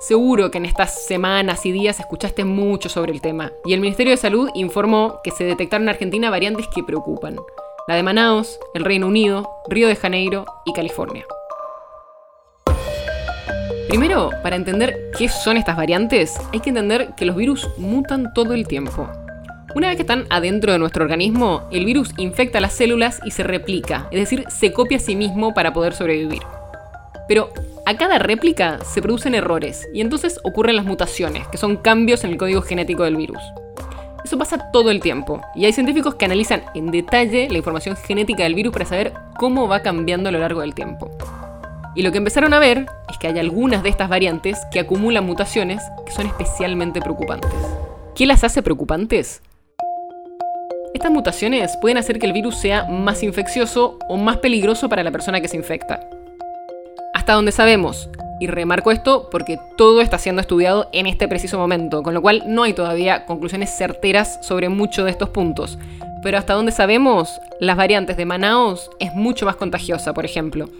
Seguro que en estas semanas y días escuchaste mucho sobre el tema, y el Ministerio de Salud informó que se detectaron en Argentina variantes que preocupan. La de Manaus, el Reino Unido, Río de Janeiro y California. Primero, para entender qué son estas variantes, hay que entender que los virus mutan todo el tiempo. Una vez que están adentro de nuestro organismo, el virus infecta las células y se replica, es decir, se copia a sí mismo para poder sobrevivir. Pero a cada réplica se producen errores y entonces ocurren las mutaciones, que son cambios en el código genético del virus. Eso pasa todo el tiempo y hay científicos que analizan en detalle la información genética del virus para saber cómo va cambiando a lo largo del tiempo. Y lo que empezaron a ver es que hay algunas de estas variantes que acumulan mutaciones que son especialmente preocupantes. ¿Qué las hace preocupantes? Estas mutaciones pueden hacer que el virus sea más infeccioso o más peligroso para la persona que se infecta. Hasta donde sabemos, y remarco esto porque todo está siendo estudiado en este preciso momento, con lo cual no hay todavía conclusiones certeras sobre muchos de estos puntos. Pero hasta donde sabemos, las variantes de Manaus es mucho más contagiosa, por ejemplo.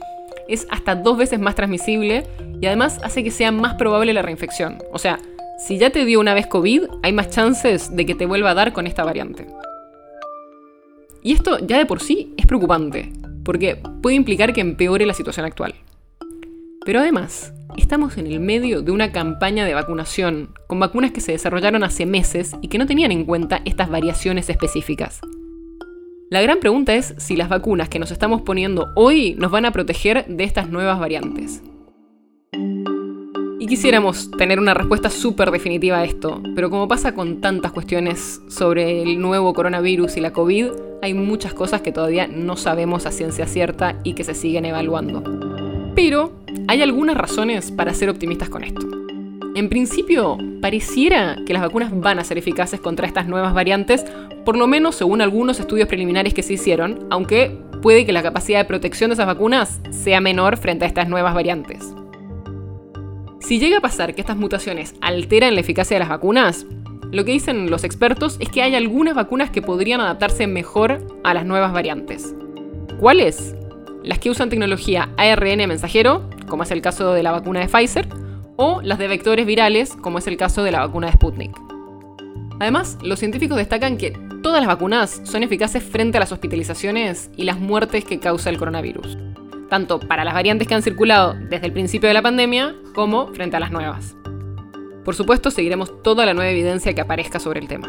Es hasta dos veces más transmisible y además hace que sea más probable la reinfección. O sea, si ya te dio una vez COVID, hay más chances de que te vuelva a dar con esta variante. Y esto ya de por sí es preocupante, porque puede implicar que empeore la situación actual. Pero además, estamos en el medio de una campaña de vacunación, con vacunas que se desarrollaron hace meses y que no tenían en cuenta estas variaciones específicas. La gran pregunta es si las vacunas que nos estamos poniendo hoy nos van a proteger de estas nuevas variantes. Y quisiéramos tener una respuesta súper definitiva a esto, pero como pasa con tantas cuestiones sobre el nuevo coronavirus y la COVID, hay muchas cosas que todavía no sabemos a ciencia cierta y que se siguen evaluando. Pero hay algunas razones para ser optimistas con esto. En principio, pareciera que las vacunas van a ser eficaces contra estas nuevas variantes, por lo menos según algunos estudios preliminares que se hicieron, aunque puede que la capacidad de protección de esas vacunas sea menor frente a estas nuevas variantes. Si llega a pasar que estas mutaciones alteran la eficacia de las vacunas, lo que dicen los expertos es que hay algunas vacunas que podrían adaptarse mejor a las nuevas variantes. ¿Cuáles? Las que usan tecnología ARN mensajero, como es el caso de la vacuna de Pfizer, o las de vectores virales, como es el caso de la vacuna de Sputnik. Además, los científicos destacan que todas las vacunas son eficaces frente a las hospitalizaciones y las muertes que causa el coronavirus tanto para las variantes que han circulado desde el principio de la pandemia como frente a las nuevas. Por supuesto, seguiremos toda la nueva evidencia que aparezca sobre el tema.